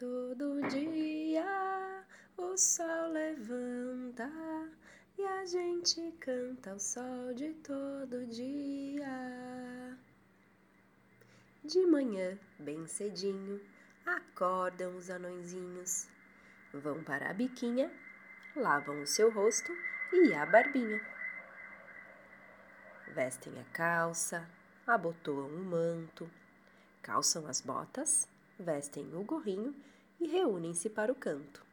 todo dia o sol levanta e a gente canta o sol de todo dia. De manhã, bem cedinho, acordam os anõezinhos. Vão para a biquinha, lavam o seu rosto e a barbinha. Vestem a calça, abotoam o manto, calçam as botas, vestem o gorrinho e reúnem-se para o canto.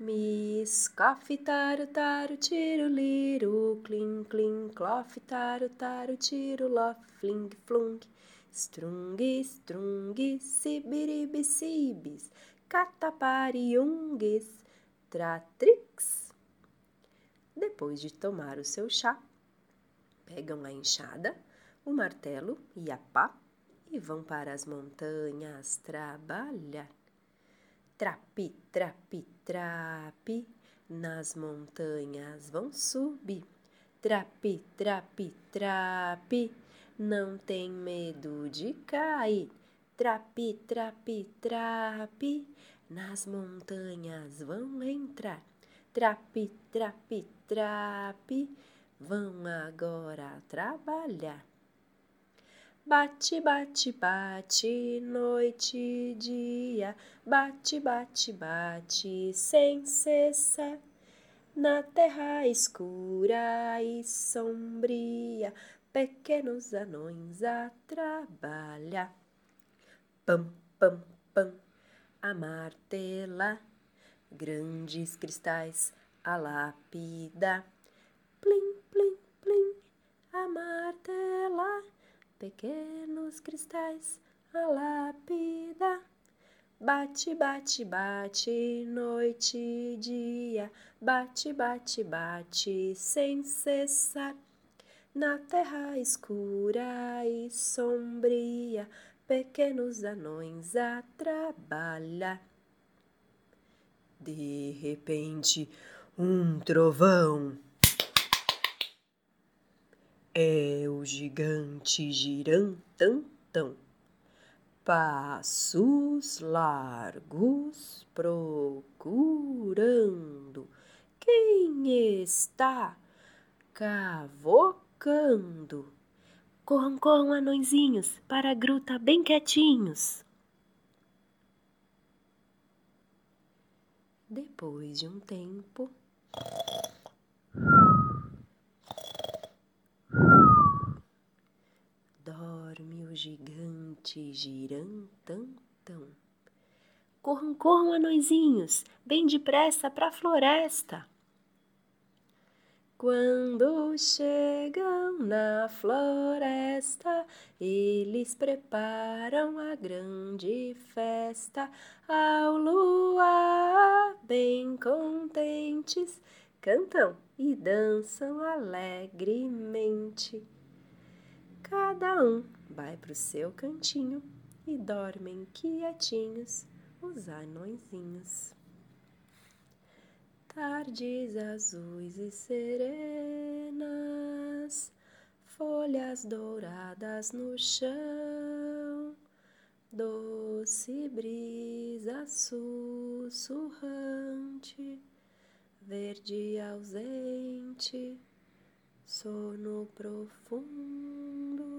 Miss Coffee taru taru tiro liru clim clim clof taru taru tiro lof fling flung strung strung sibiribi sibis catapariungues tratrix. Depois de tomar o seu chá, pegam a enxada, o martelo e a pá e vão para as montanhas trabalhar. Trapi, trapi, trapi, nas montanhas vão subir. Trapi, trapi, trapi, não tem medo de cair. Trapi, trapi, trapi, nas montanhas vão entrar. Trapi, trapi, trapi, vão agora trabalhar. Bate, bate, bate, noite e dia, bate, bate, bate, sem cessar. Na terra escura e sombria, pequenos anões a trabalhar. Pam, pam, pam, a martela, grandes cristais a lapida. Plim, pequenos cristais a lapida. Bate, bate, bate, noite e dia, bate, bate, bate, sem cessar. Na terra escura e sombria, pequenos anões a trabalhar. De repente, um trovão. É o gigante girantantão. Passos largos procurando quem está cavocando. Corram, corram, anõezinhos, para a gruta bem quietinhos. Depois de um tempo. Dorme o gigante girantantão. Corram, corram, anõezinhos, bem depressa para a floresta. Quando chegam na floresta, eles preparam a grande festa. Ao luar, bem contentes, cantam e dançam alegremente. Cada um vai pro seu cantinho e dormem quietinhos os anõezinhos. Tardes azuis e serenas, folhas douradas no chão, doce brisa sussurrante, verde ausente, sono profundo